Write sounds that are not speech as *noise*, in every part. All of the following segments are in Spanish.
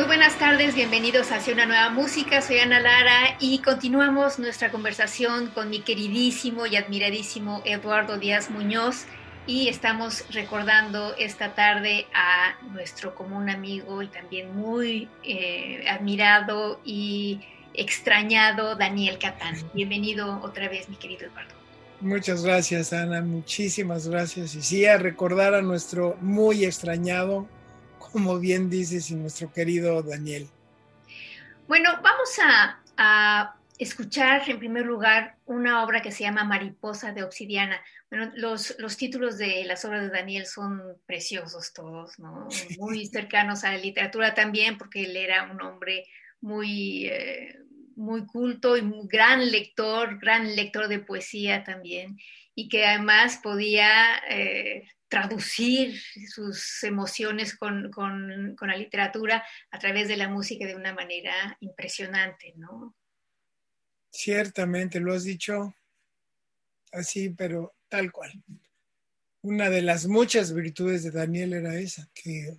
Muy buenas tardes, bienvenidos hacia una nueva música. Soy Ana Lara y continuamos nuestra conversación con mi queridísimo y admiradísimo Eduardo Díaz Muñoz y estamos recordando esta tarde a nuestro común amigo y también muy eh, admirado y extrañado Daniel Catán. Bienvenido otra vez, mi querido Eduardo. Muchas gracias, Ana. Muchísimas gracias. Y sí, a recordar a nuestro muy extrañado como bien dices, y nuestro querido Daniel. Bueno, vamos a, escuchar en primer lugar una obra que se llama Mariposa de Obsidiana. Bueno, los, los títulos de las obras de Daniel son preciosos todos, ¿no? Muy cercanos a la literatura también, porque él era un hombre muy, eh, muy culto y un gran lector, gran lector de poesía también, y que además podía eh, traducir sus emociones con, la literatura a través de la música de una manera impresionante, ¿no? Ciertamente, lo has dicho así, pero tal cual. Una de las muchas virtudes de Daniel era esa, que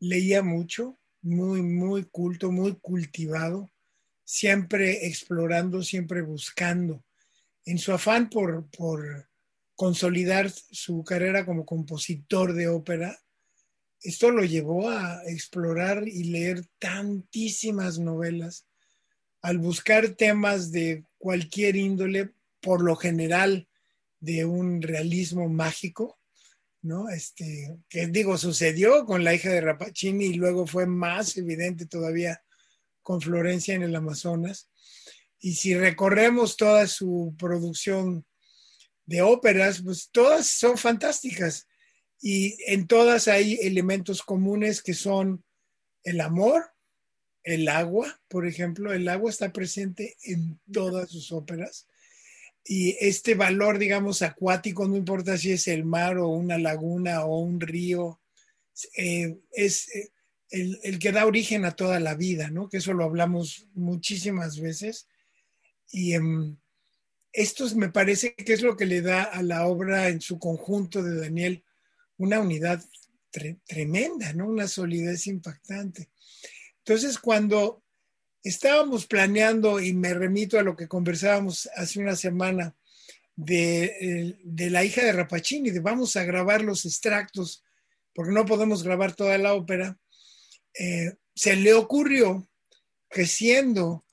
leía mucho, muy, muy culto, muy cultivado, siempre explorando, siempre buscando. En su afán por, por consolidar su carrera como compositor de ópera, esto lo llevó a explorar y leer tantísimas novelas, al buscar temas de cualquier índole, por lo general de un realismo mágico, ¿no? Este, que digo, sucedió con la hija de Rapacini y luego fue más evidente todavía con Florencia en el Amazonas. Y si recorremos toda su producción de óperas, pues todas son fantásticas y en todas hay elementos comunes que son el amor, el agua, por ejemplo, el agua está presente en todas sus óperas y este valor, digamos, acuático, no importa si es el mar o una laguna o un río, eh, es eh, el, que da origen a toda la vida, ¿no? Que eso lo hablamos muchísimas veces. Y en esto me parece que es lo que le da a la obra en su conjunto de Daniel una unidad tremenda, ¿no? Una solidez impactante. Entonces, cuando estábamos planeando, y me remito a lo que conversábamos hace una semana, de, la hija de Rapacini, de vamos a grabar los extractos, porque no podemos grabar toda la ópera, eh, se le ocurrió que siendo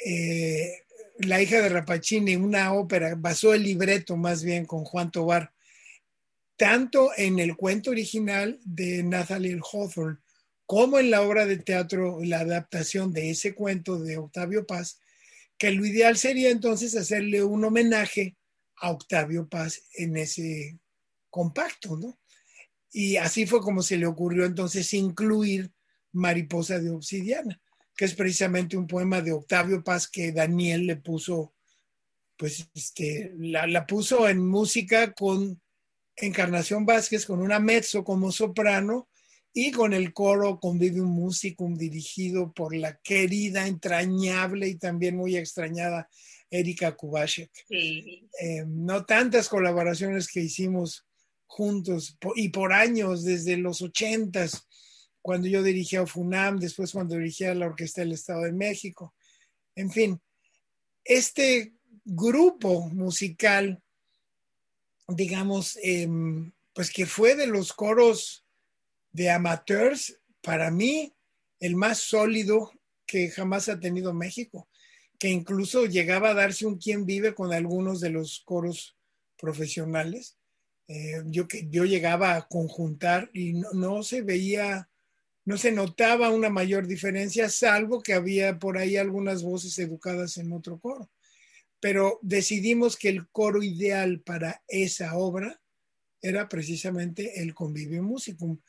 eh, la hija de Rapacini, una ópera, basó el libreto más bien con Juan Tobar, tanto en el cuento original de Nathaniel Hawthorne como en la obra de teatro, la adaptación de ese cuento de Octavio Paz, que lo ideal sería entonces hacerle un homenaje a Octavio Paz en ese compacto, ¿no? Y así fue como se le ocurrió entonces incluir Mariposa de Obsidiana que es precisamente un poema de Octavio Paz que Daniel le puso, pues este, la, puso en música con Encarnación Vázquez, con una mezzo como soprano y con el coro Convivium Musicum dirigido por la querida, entrañable y también muy extrañada Erika Kubashek. Eh, no tantas colaboraciones que hicimos juntos y por años, desde los ochentas, cuando yo dirigía FUNAM, después cuando dirigía la Orquesta del Estado de México. En fin, este grupo musical, digamos, em, pues que fue de los coros de amateurs, para mí, el más sólido que jamás ha tenido México, que incluso llegaba a darse un quién vive con algunos de los coros profesionales. Eh, yo, yo llegaba a conjuntar y no, se veía, no se notaba una mayor diferencia, salvo que había por ahí algunas voces educadas en otro coro. Pero decidimos que el coro ideal para esa obra era precisamente el Convivio Musicum,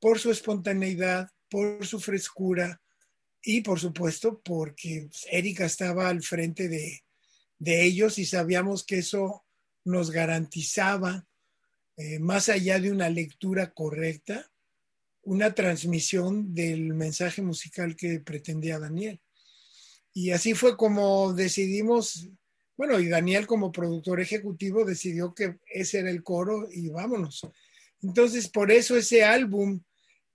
por su espontaneidad, por su frescura y por supuesto porque Erika estaba al frente de, de ellos y sabíamos que eso nos garantizaba, eh, más allá de una lectura correcta, una transmisión del mensaje musical que pretendía Daniel. Y así fue como decidimos, bueno, y Daniel como productor ejecutivo decidió que ese era el coro y vámonos. Entonces, por eso ese álbum,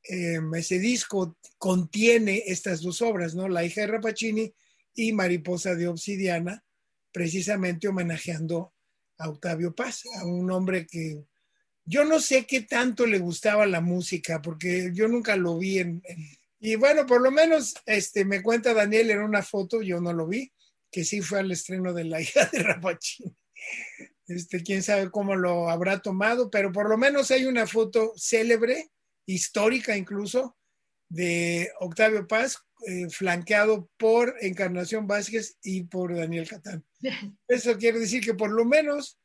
eh, ese disco contiene estas dos obras, ¿no? La hija de Rapacini y Mariposa de Obsidiana, precisamente homenajeando a Octavio Paz, a un hombre que yo no sé qué tanto le gustaba la música, porque yo nunca lo vi en, y bueno, por lo menos este, me cuenta Daniel en una foto, yo no lo vi, que sí fue al estreno de La hija de Rapachín. Este, quién sabe cómo lo habrá tomado, pero por lo menos hay una foto célebre, histórica incluso, de Octavio Paz, eh, flanqueado por Encarnación Vázquez y por Daniel Catán. *laughs* Eso quiere decir que por lo menos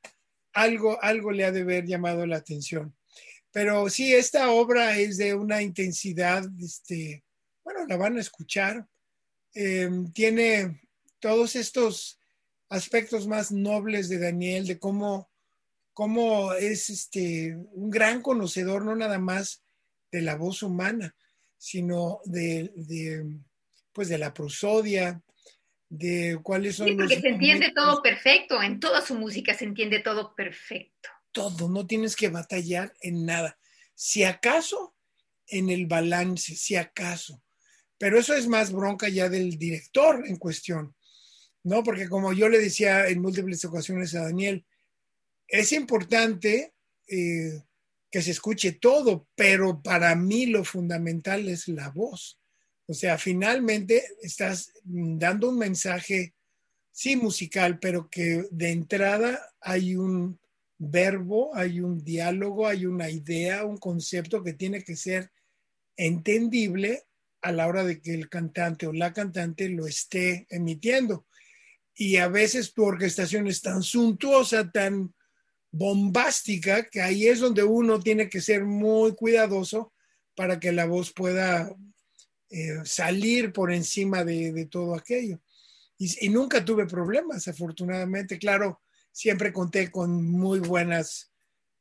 algo, algo le ha de haber llamado la atención. Pero sí, esta obra es de una intensidad, este, bueno, la van a escuchar. Em, tiene todos estos aspectos más nobles de Daniel, de cómo, cómo es este, un gran conocedor, no nada más de la voz humana, sino de, de pues de la prosodia, de cuáles son sí, porque se entiende todo perfecto, en toda su música se entiende todo perfecto. Todo, no tienes que batallar en nada. Si acaso en el balance, si acaso. Pero eso es más bronca ya del director en cuestión, ¿no? Porque como yo le decía en múltiples ocasiones a Daniel, es importante eh, que se escuche todo, pero para mí lo fundamental es la voz. O sea, finalmente estás dando un mensaje, sí, musical, pero que de entrada hay un verbo, hay un diálogo, hay una idea, un concepto que tiene que ser entendible a la hora de que el cantante o la cantante lo esté emitiendo. Y a veces tu orquestación es tan suntuosa, tan bombástica, que ahí es donde uno tiene que ser muy cuidadoso para que la voz pueda eh, salir por encima de, todo aquello. Y, nunca tuve problemas, afortunadamente. Claro, siempre conté con muy buenas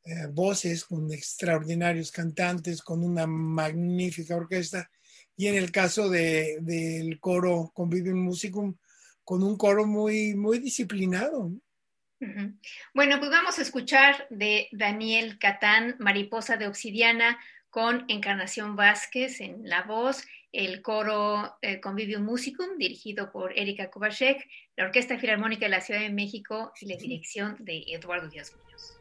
eh, voces, con extraordinarios cantantes, con una magnífica orquesta. Y en el caso del de, coro Convivium Musicum, con un coro muy, muy disciplinado. Bueno, pues vamos a escuchar de Daniel Catán, Mariposa de Obsidiana, con Encarnación Vázquez en la voz, el coro eh, Convivium Musicum, dirigido por Erika Kubashek, la Orquesta Filarmónica de la Ciudad de México y la dirección de Eduardo Díaz Muñoz.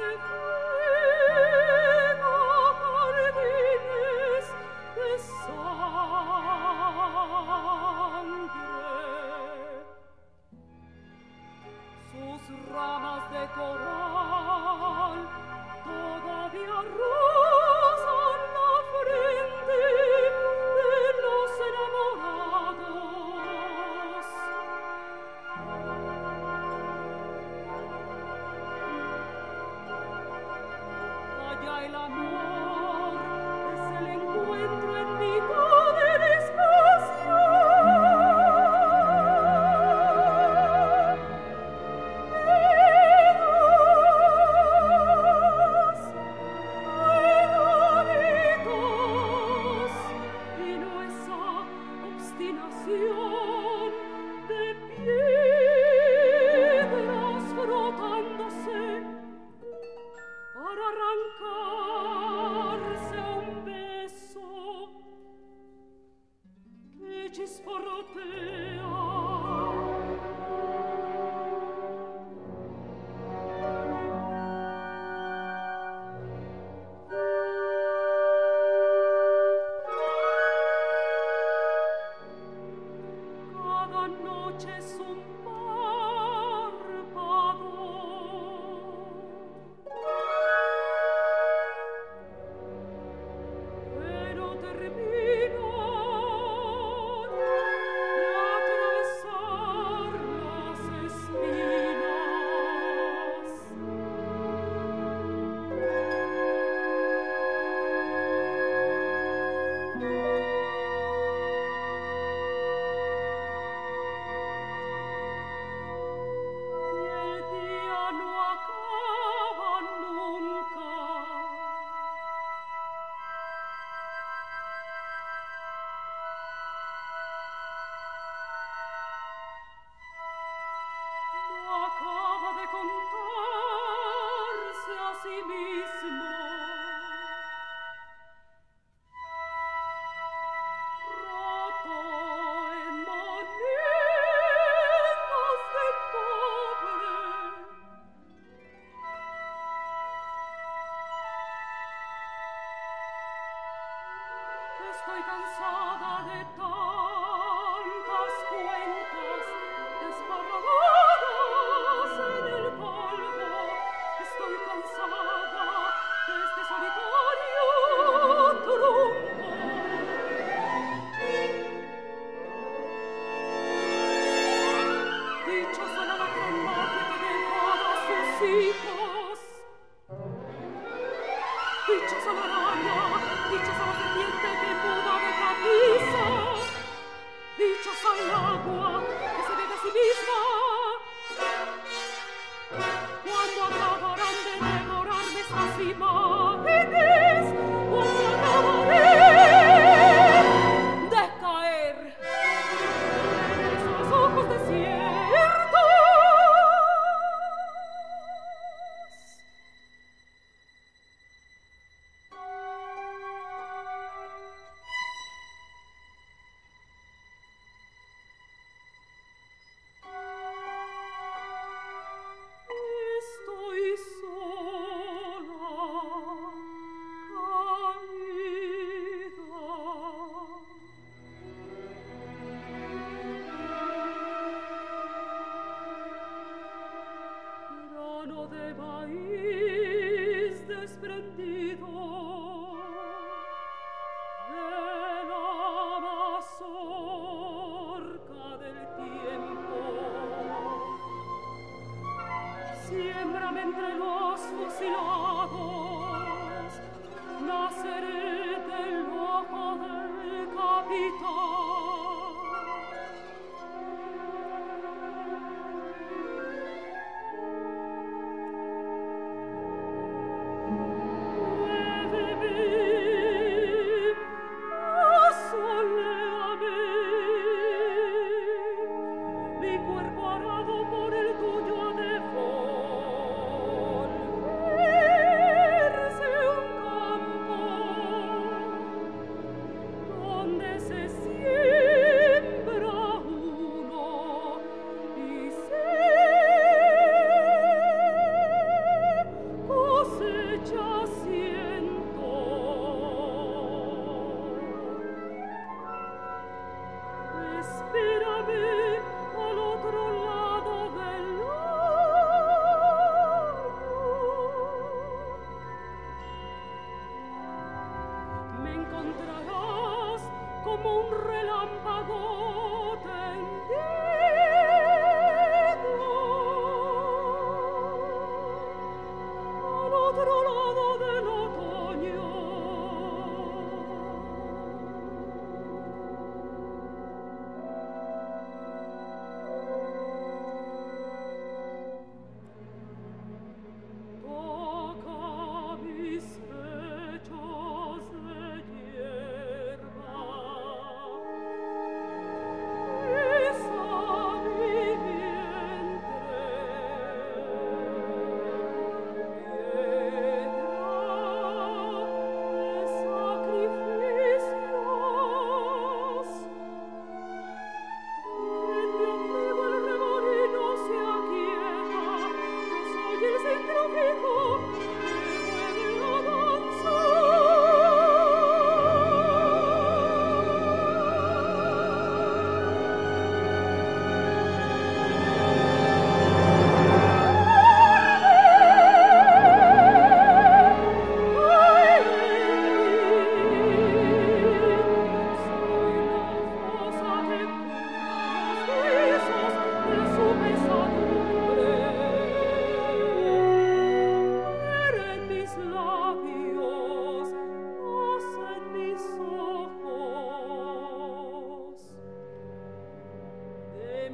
the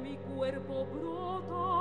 mi cuerpo brota.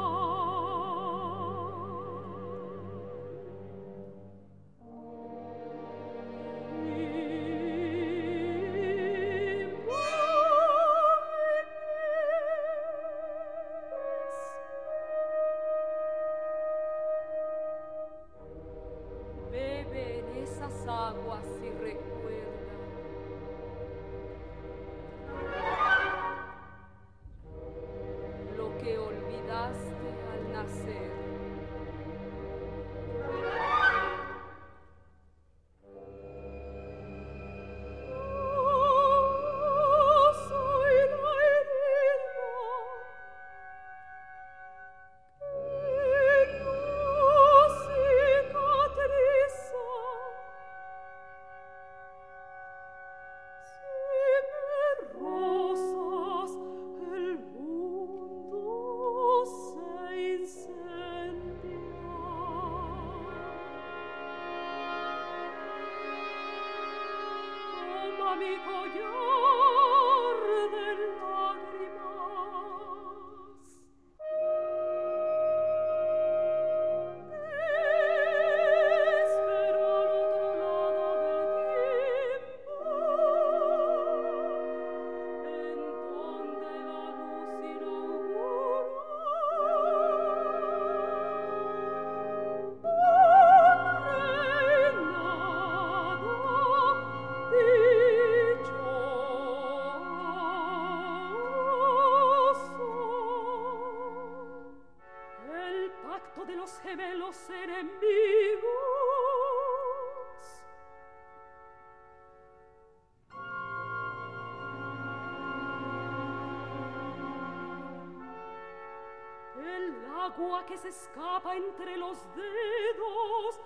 Que se escapa entre los dedos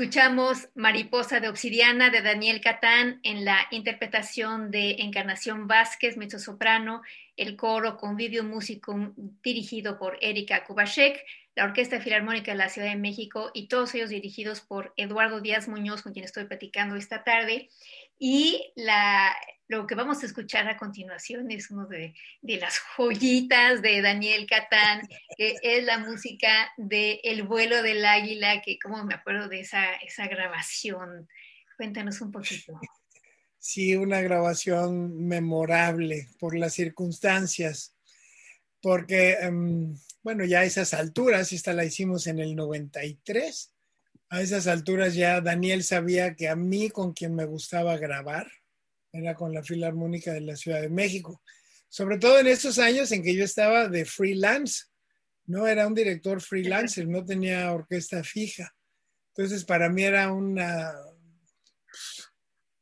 Escuchamos Mariposa de Obsidiana de Daniel Catán en la interpretación de Encarnación Vázquez, mezzosoprano, el coro con video músico dirigido por Erika Kubashek, la Orquesta Filarmónica de la Ciudad de México y todos ellos dirigidos por Eduardo Díaz Muñoz, con quien estoy platicando esta tarde. Y la, lo que vamos a escuchar a continuación es uno de, de las joyitas de Daniel Catán, que es la música de El vuelo del águila, que como me acuerdo de esa, esa grabación. Cuéntanos un poquito. Sí, una grabación memorable por las circunstancias, porque... Um, bueno, ya a esas alturas, esta la hicimos en el 93, a esas alturas ya Daniel sabía que a mí con quien me gustaba grabar era con la Filarmónica de la Ciudad de México, sobre todo en estos años en que yo estaba de freelance, no era un director freelancer, no tenía orquesta fija. Entonces para mí era una,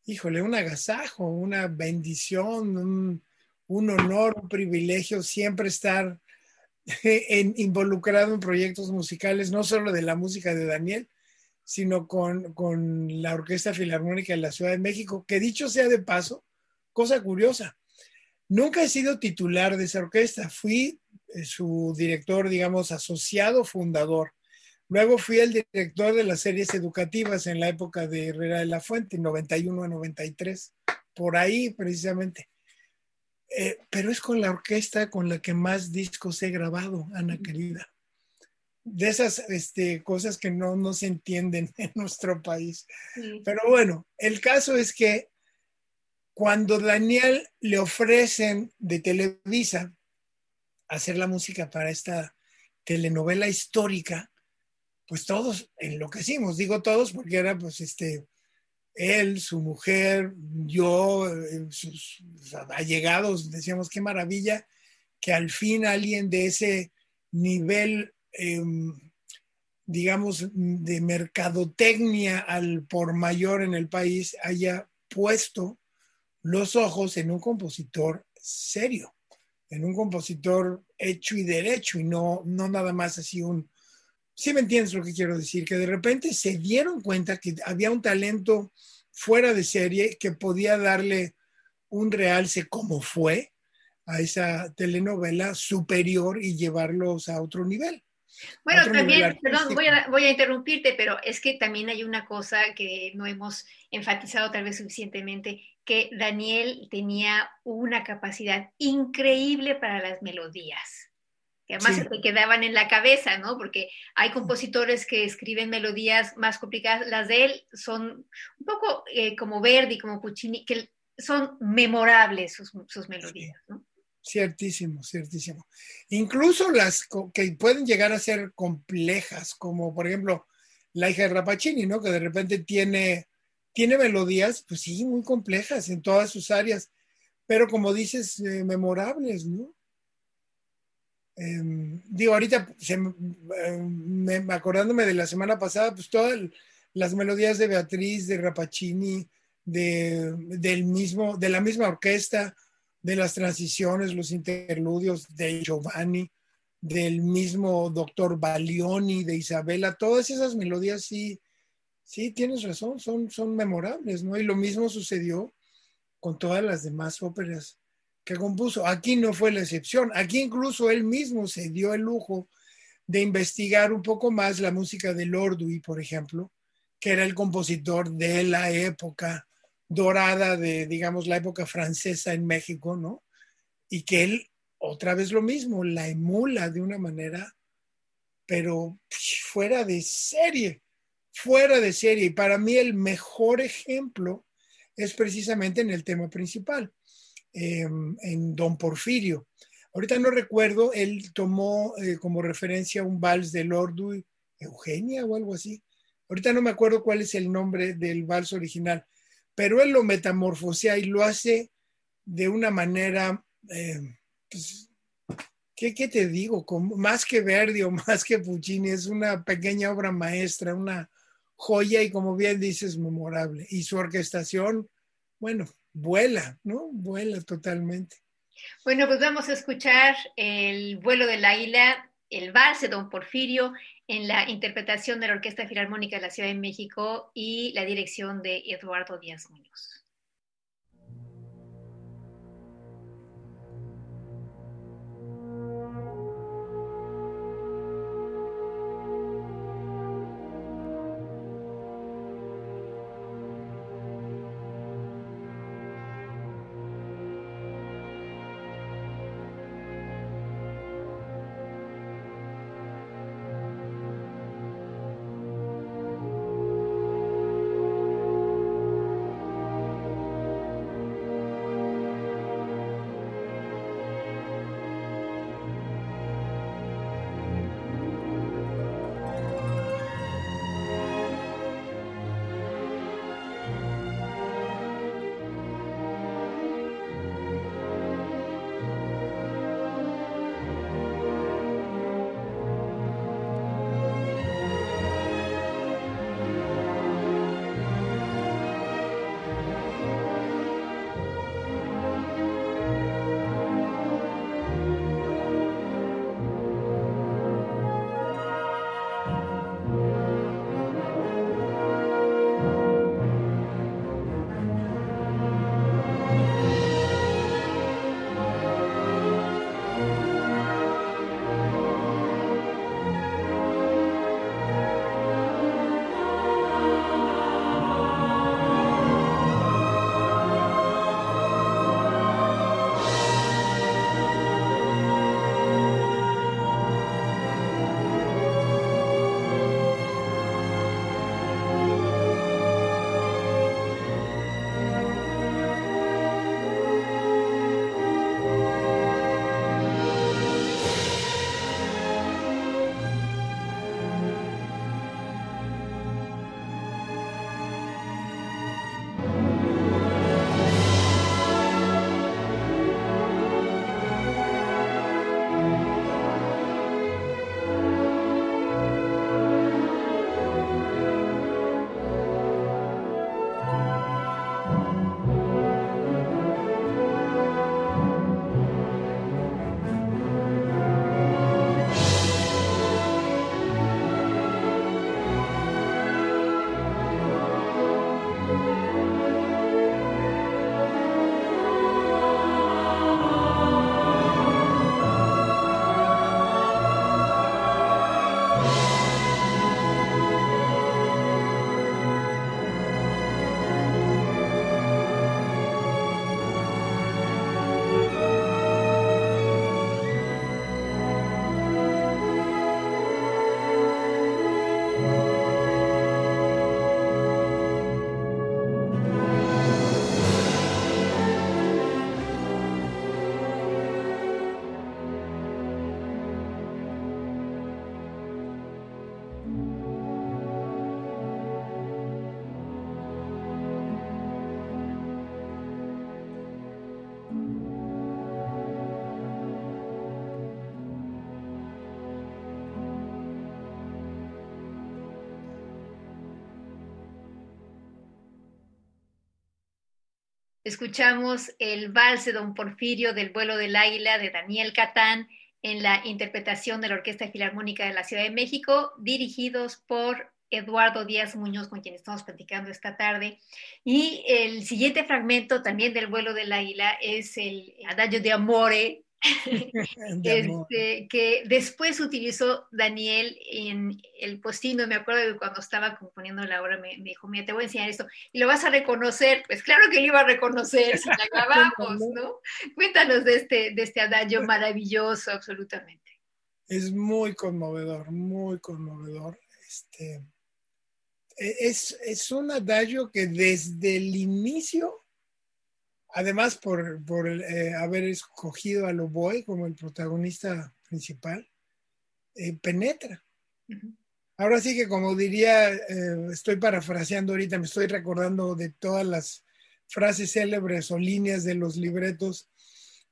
híjole, un agasajo, una bendición, un, honor, un privilegio siempre estar *laughs* involucrado en proyectos musicales, no solo de la música de Daniel, sino con, con, la Orquesta Filarmónica de la Ciudad de México, que dicho sea de paso, cosa curiosa, nunca he sido titular de esa orquesta, fui eh, su director, digamos, asociado fundador. Luego fui el director de las series educativas en la época de Herrera de la Fuente, 91 a 93, por ahí precisamente. Eh, pero es con la orquesta con la que más discos he grabado, Ana querida. De esas este, cosas que no, no se entienden *laughs* en nuestro país. Pero bueno, el caso es que cuando Daniel le ofrecen de Televisa hacer la música para esta telenovela histórica, pues todos enloquecimos, digo todos porque era pues este él, su mujer, yo, eh, sus allegados, decíamos qué maravilla que al fin alguien de ese nivel, em, digamos, de mercadotecnia al por mayor en el país haya puesto los ojos en un compositor serio, en un compositor hecho y derecho y no, no nada más así un... Sí me entiendes lo que quiero decir, que de repente se dieron cuenta que había un talento fuera de serie que podía darle un realce como fue a esa telenovela superior y llevarlos a otro nivel. Bueno, también, perdón, voy a, voy a interrumpirte, pero es que también hay una cosa que no hemos enfatizado tal vez suficientemente, que Daniel tenía una capacidad increíble para las melodías, que además se te quedaban en la cabeza, ¿no? Porque hay compositores que escriben melodías más complicadas, las de él son un poco eh, como Verdi, como Puccini, que son memorables sus, sus melodías, ¿no? Ciertísimo, ciertísimo. Incluso las que pueden llegar a ser complejas, como por ejemplo la hija de Rapacini, ¿no? Que de repente tiene, tiene melodías, pues sí, muy complejas en todas sus áreas, pero como dices, eh, memorables, ¿no? Em, digo, ahorita em, acordándome de la semana pasada, pues todas las melodías de Beatriz, de Rapacini, de, del mismo, de la misma orquesta, de las transiciones, los interludios de Giovanni, del mismo doctor Balioni, de Isabela, todas esas melodías sí, sí, tienes razón, son, son memorables, ¿no? Y lo mismo sucedió con todas las demás óperas que compuso. Aquí no fue la excepción, aquí incluso él mismo se dio el lujo de investigar un poco más la música de Lordui, por ejemplo, que era el compositor de la época dorada de, digamos, la época francesa en México, ¿no? Y que él, otra vez lo mismo, la emula de una manera, pero fuera de serie, fuera de serie. Y para mí el mejor ejemplo es precisamente en el tema principal, em, en Don Porfirio. Ahorita no recuerdo, él tomó eh, como referencia un vals de Lord Eugenia o algo así. Ahorita no me acuerdo cuál es el nombre del vals original, pero él lo metamorfosea y lo hace de una manera, eh, pues, ¿qué, te digo? más que Verdi o *laughs* más que Puccini, es una pequeña obra maestra, una joya y como bien dices, memorable. Y su orquestación, bueno, vuela, ¿no? Vuela totalmente. Bueno, pues vamos a escuchar el vuelo de la isla, el vals de Don Porfirio en la interpretación de la Orquesta Filarmónica de la Ciudad de México y la dirección de Eduardo Díaz Muñoz. Escuchamos el vals de Don Porfirio del vuelo del águila de Daniel Catán en la interpretación de la Orquesta Filarmónica de la Ciudad de México, dirigidos por Eduardo Díaz Muñoz, con quien estamos platicando esta tarde. Y el siguiente fragmento también del vuelo del águila es el Adagio de Amore, *laughs* *laughs* este, que después utilizó Daniel en el postino. Me acuerdo que cuando estaba componiendo la obra me, dijo, mira, te voy a enseñar esto y lo vas a reconocer. Pues claro que lo iba a reconocer si la grabamos, *laughs* ¿no? Cuéntanos de este, de este adagio maravilloso, absolutamente. Es muy conmovedor, muy conmovedor. Este, e, es, es un adagio que desde el inicio además por, eh, haber escogido a Loboy como el protagonista principal, eh, penetra. Ahora sí que como diría, eh, estoy parafraseando ahorita, me estoy recordando de todas las frases célebres o líneas de los libretos,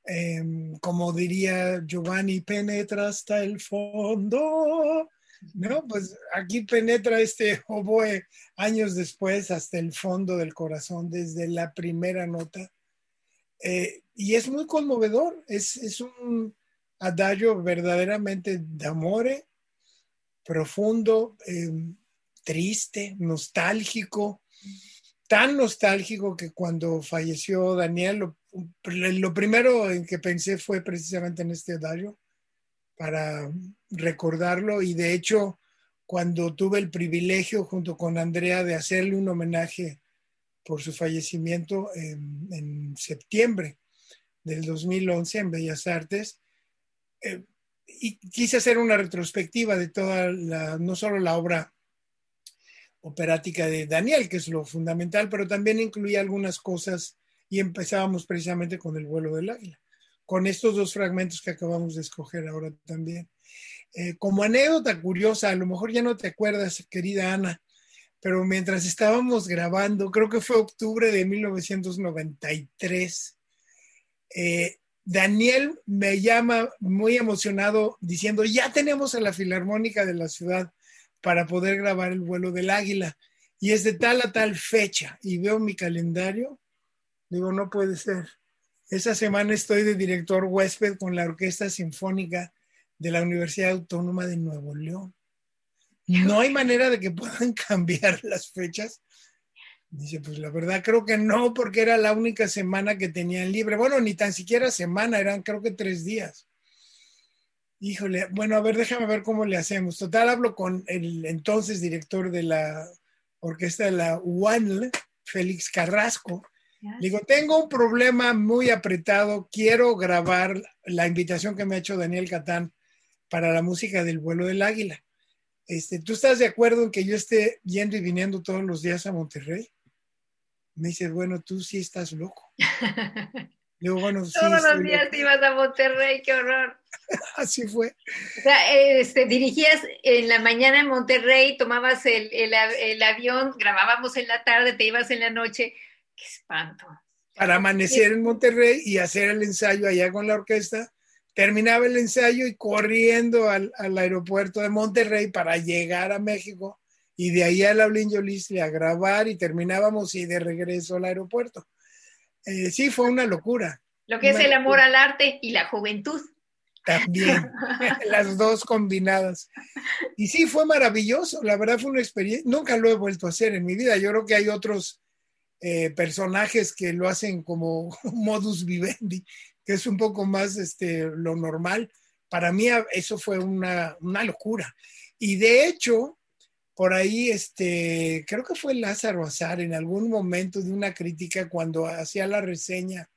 em, como diría Giovanni, penetra hasta el fondo. ¿No? Pues aquí penetra este oboe años después hasta el fondo del corazón, desde la primera nota eh, y es muy conmovedor, es, es un adagio verdaderamente de amore, profundo, eh, triste, nostálgico, tan nostálgico que cuando falleció Daniel, lo, lo, primero en que pensé fue precisamente en este adagio para recordarlo. Y de hecho cuando tuve el privilegio junto con Andrea de hacerle un homenaje por su fallecimiento en, septiembre del 2011 en Bellas Artes. Eh, y quise hacer una retrospectiva de toda la, no solo la obra operática de Daniel, que es lo fundamental, pero también incluía algunas cosas y empezábamos precisamente con el vuelo del águila, con estos dos fragmentos que acabamos de escoger ahora también. Eh, como anécdota curiosa, a lo mejor ya no te acuerdas, querida Ana, pero mientras estábamos grabando, creo que fue octubre de 1993, eh, Daniel me llama muy emocionado diciendo, ya tenemos a la Filarmónica de la ciudad para poder grabar el vuelo del águila. Y es de tal a tal fecha. Y veo mi calendario, digo, no puede ser. Esa semana estoy de director huésped con la Orquesta Sinfónica de la Universidad Autónoma de Nuevo León. *laughs* No hay manera de que puedan *laughs* cambiar las fechas. Dice, pues la verdad creo que no, porque era la única semana que tenían libre. Bueno, ni tan siquiera semana, eran creo que tres días. Híjole, bueno, a ver, déjame ver cómo le hacemos. Total, hablo con el entonces director de la orquesta de la UANL, Félix Carrasco. Digo, tengo un problema muy apretado, quiero grabar la invitación que me ha hecho Daniel Catán para la música del vuelo del águila. Este, ¿tú estás de acuerdo en que yo esté yendo y viniendo todos los días a Monterrey? Me dice, bueno, tú sí estás loco. *laughs* Digo, bueno, Todos los días ibas a Monterrey, qué horror. *laughs* Así fue. O sea, este, dirigías en la mañana en Monterrey, tomabas el, el, avión, grabábamos en la tarde, te ibas en la noche. Qué espanto. Para amanecer en Monterrey y hacer el ensayo allá con la orquesta terminaba el ensayo y corriendo al, aeropuerto de Monterrey para llegar a México y de ahí a la Jolisle a grabar y terminábamos y de regreso al aeropuerto. Eh, sí, fue una locura. Lo que es el amor al arte y la juventud. También, *laughs* *laughs* las dos combinadas. Y sí, fue maravilloso, la verdad fue una experiencia, nunca lo he vuelto a hacer en mi vida, yo creo que hay otros eh, personajes que lo hacen como *laughs* modus vivendi, que es un poco más este, lo normal. Para mí eso fue una, locura. Y de hecho, por ahí, este, creo que fue Lázaro Azar en algún momento de una crítica cuando hacía la reseña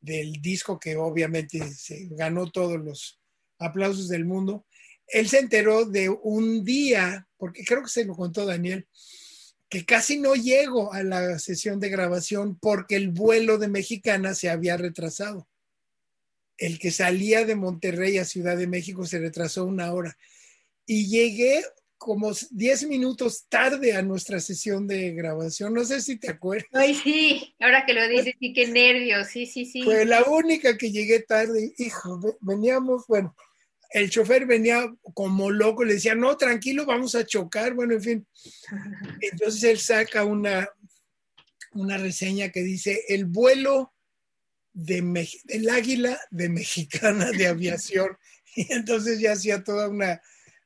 del disco que obviamente se ganó todos los aplausos del mundo. Él se enteró de un día, porque creo que se lo contó Daniel, que casi no llego a la sesión de grabación porque el vuelo de Mexicana se había retrasado el que salía de Monterrey a Ciudad de México se retrasó una hora. Y llegué como 10 minutos tarde a nuestra sesión de grabación. No sé si te acuerdas. Ay, sí, ahora que lo dices, sí, qué nervios, sí, sí, sí. Fue la única que llegué tarde. Hijo, veníamos, bueno, el chofer venía como loco, le decía, no, tranquilo, vamos a chocar. Bueno, en fin. *laughs* Entonces él saca una, una reseña que dice el vuelo de del águila de mexicana de aviación. *laughs* Y entonces ya hacía toda una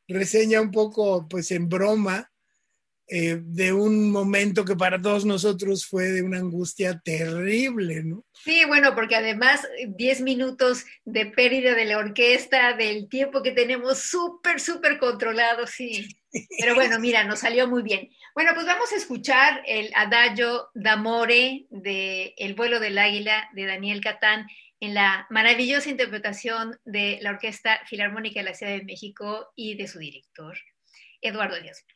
reseña un poco pues en broma eh, de un momento que para todos nosotros fue de una angustia terrible, ¿no? Sí, bueno, porque además 10 minutos de pérdida de la orquesta, del tiempo que tenemos súper, súper controlado, sí. Pero bueno, mira, nos salió muy bien. Bueno, pues vamos a escuchar el Adagio d'Amore de El vuelo del águila de Daniel Catán en la maravillosa interpretación de la Orquesta Filarmónica de la Ciudad de México y de su director, Eduardo Díaz.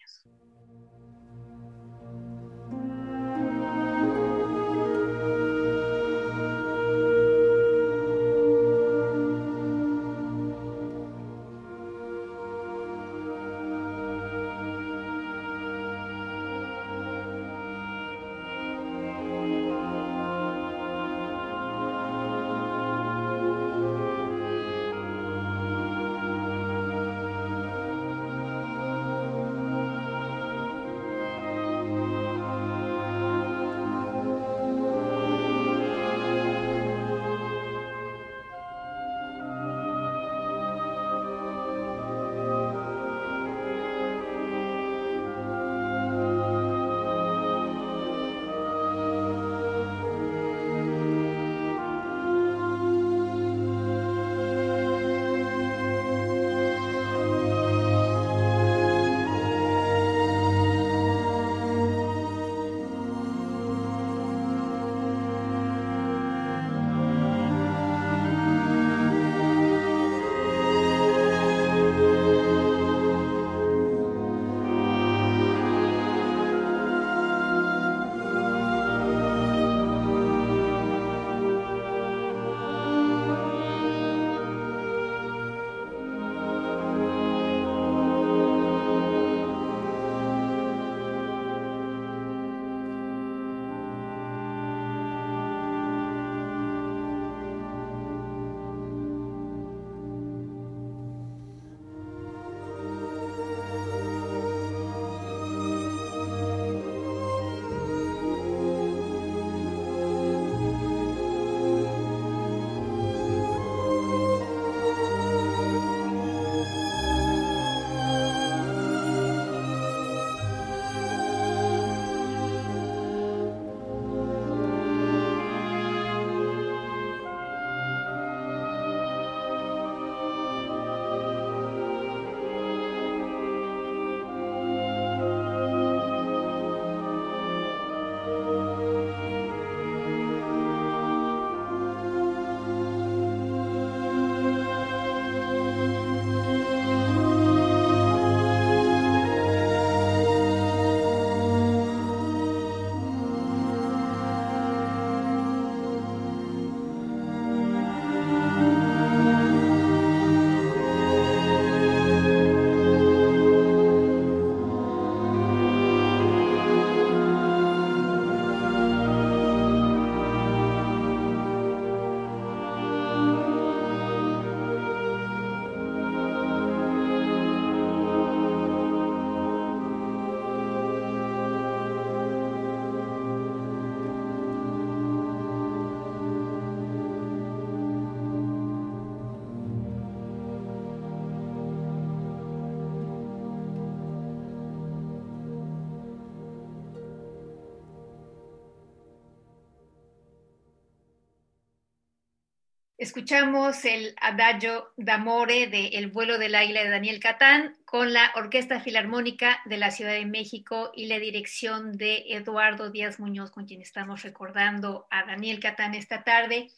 Escuchamos el Adagio d'Amore de El vuelo del águila de Daniel Catán con la Orquesta Filarmónica de la Ciudad de México y la dirección de Eduardo Díaz Muñoz, con quien estamos recordando a Daniel Catán esta tarde.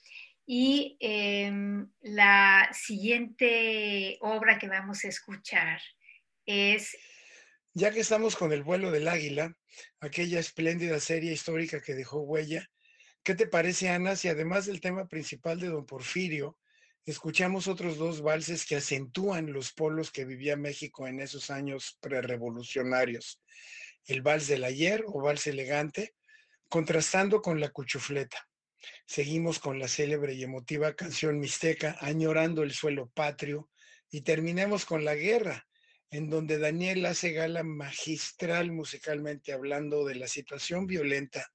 Y em, la siguiente obra que vamos a escuchar es... Ya que estamos con el vuelo del águila, aquella espléndida serie histórica que dejó huella, ¿Qué te parece, Ana, si además del tema principal de don Porfirio, escuchamos otros dos valses que acentúan los polos que vivía México en esos años prerevolucionarios? El vals del ayer o vals elegante, contrastando con la cuchufleta. Seguimos con la célebre y emotiva canción mixteca, añorando el suelo patrio, y terminemos con la guerra, en donde Daniel hace gala magistral musicalmente hablando de la situación violenta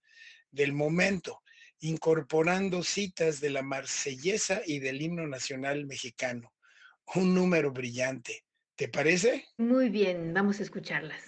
del momento, incorporando citas de la marsellesa y del himno nacional mexicano. Un número brillante. ¿Te parece? Muy bien, vamos a escucharlas.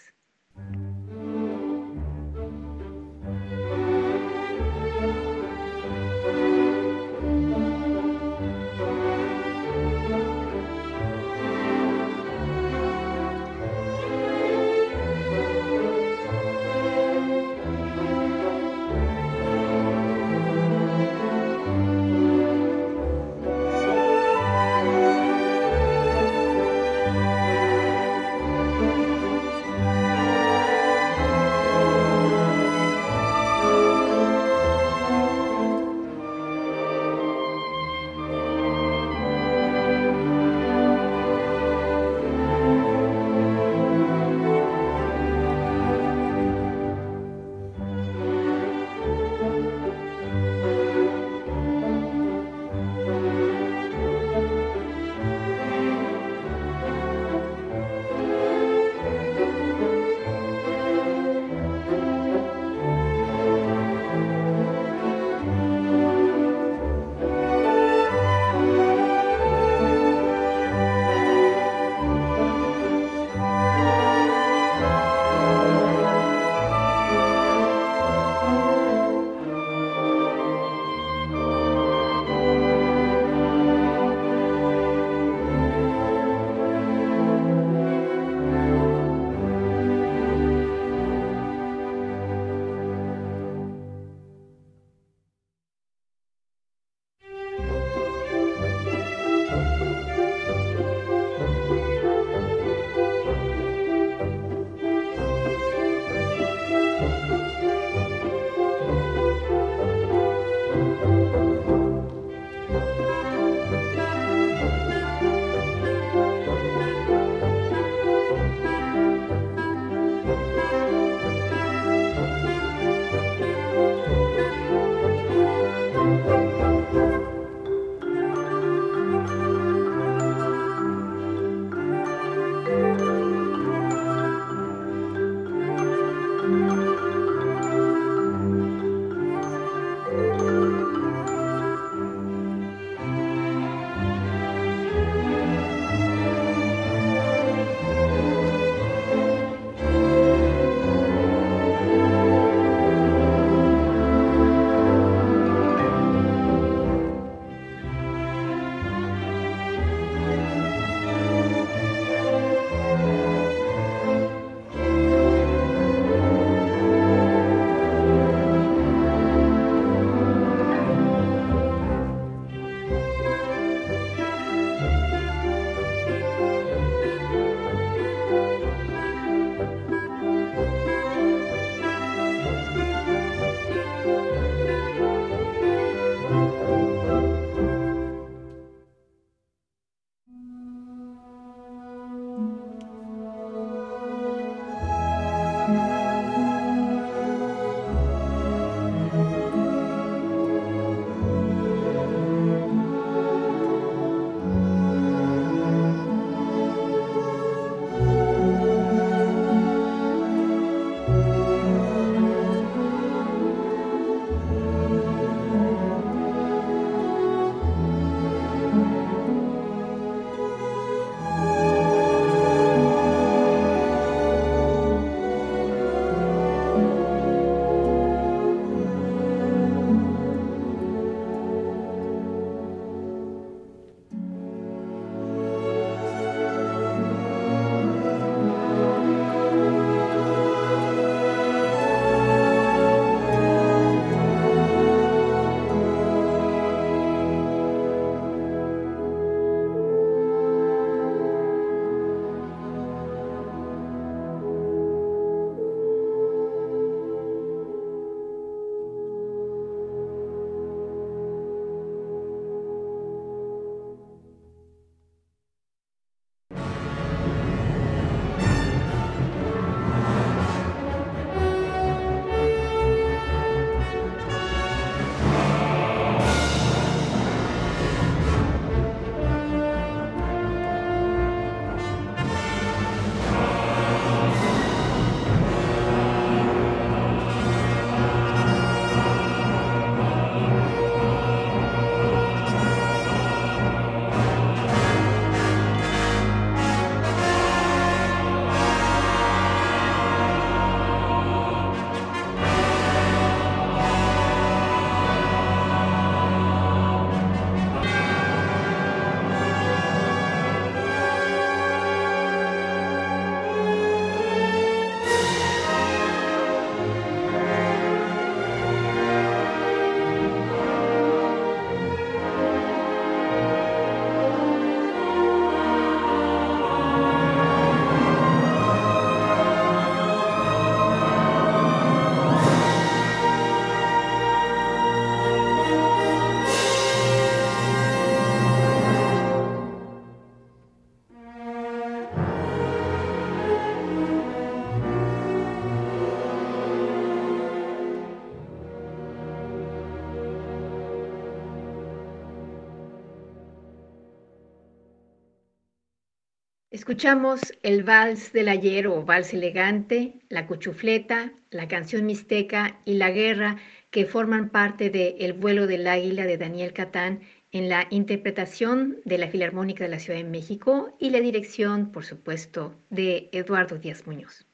Escuchamos el vals del ayer o vals elegante, la cuchufleta, la canción mixteca y la guerra que forman parte de El vuelo del águila de Daniel Catán en la interpretación de la Filarmónica de la Ciudad de México y la dirección, por supuesto, de Eduardo Díaz Muñoz.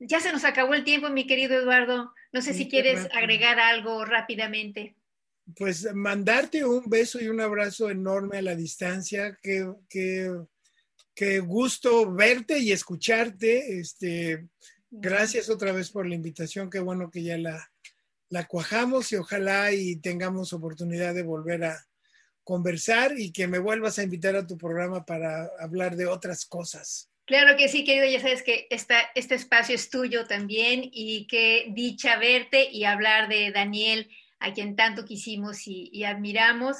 Ya se nos acabó el tiempo, mi querido Eduardo. No sé si quieres agregar algo rápidamente. Pues mandarte un beso y un abrazo enorme a la distancia. que Qué gusto verte y escucharte. Este, gracias otra vez por la invitación. Qué bueno que ya la, la cuajamos y ojalá y tengamos oportunidad de volver a conversar y que me vuelvas a invitar a tu programa para hablar de otras cosas. Claro que sí, querido, ya sabes que esta, este espacio es tuyo también y qué dicha verte y hablar de Daniel, a quien tanto quisimos y, y admiramos.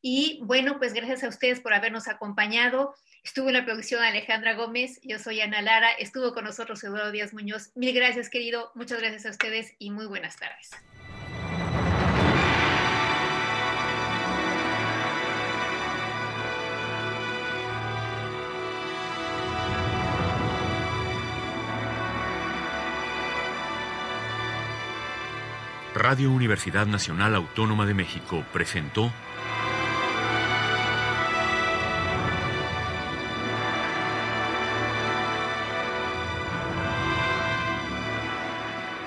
Y bueno, pues gracias a ustedes por habernos acompañado. Estuvo en la producción Alejandra Gómez, yo soy Ana Lara, estuvo con nosotros Eduardo Díaz Muñoz. Mil gracias, querido, muchas gracias a ustedes y muy buenas tardes. Radio Universidad Nacional Autónoma de México presentó